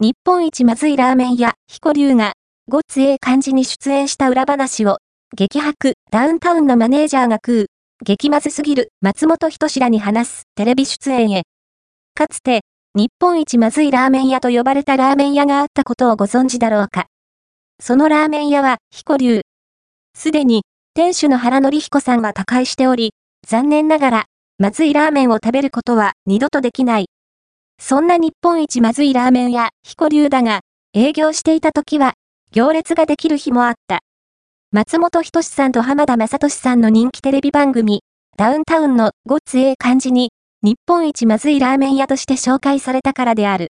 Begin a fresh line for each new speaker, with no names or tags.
日本一まずいラーメン屋、彦竜が、ごっつええ感じに出演した裏話を、激白、ダウンタウンのマネージャーが食う、激まずすぎる松本人志らに話すテレビ出演へ。かつて、日本一まずいラーメン屋と呼ばれたラーメン屋があったことをご存知だろうか。そのラーメン屋は、彦竜。すでに、店主の原則彦さんは他界しており、残念ながら、まずいラーメンを食べることは二度とできない。そんな日本一まずいラーメン屋、彦竜だが、営業していた時は、行列ができる日もあった。松本人志さんと浜田雅俊さんの人気テレビ番組、ダウンタウンのごっつええ感じに、日本一まずいラーメン屋として紹介されたからである。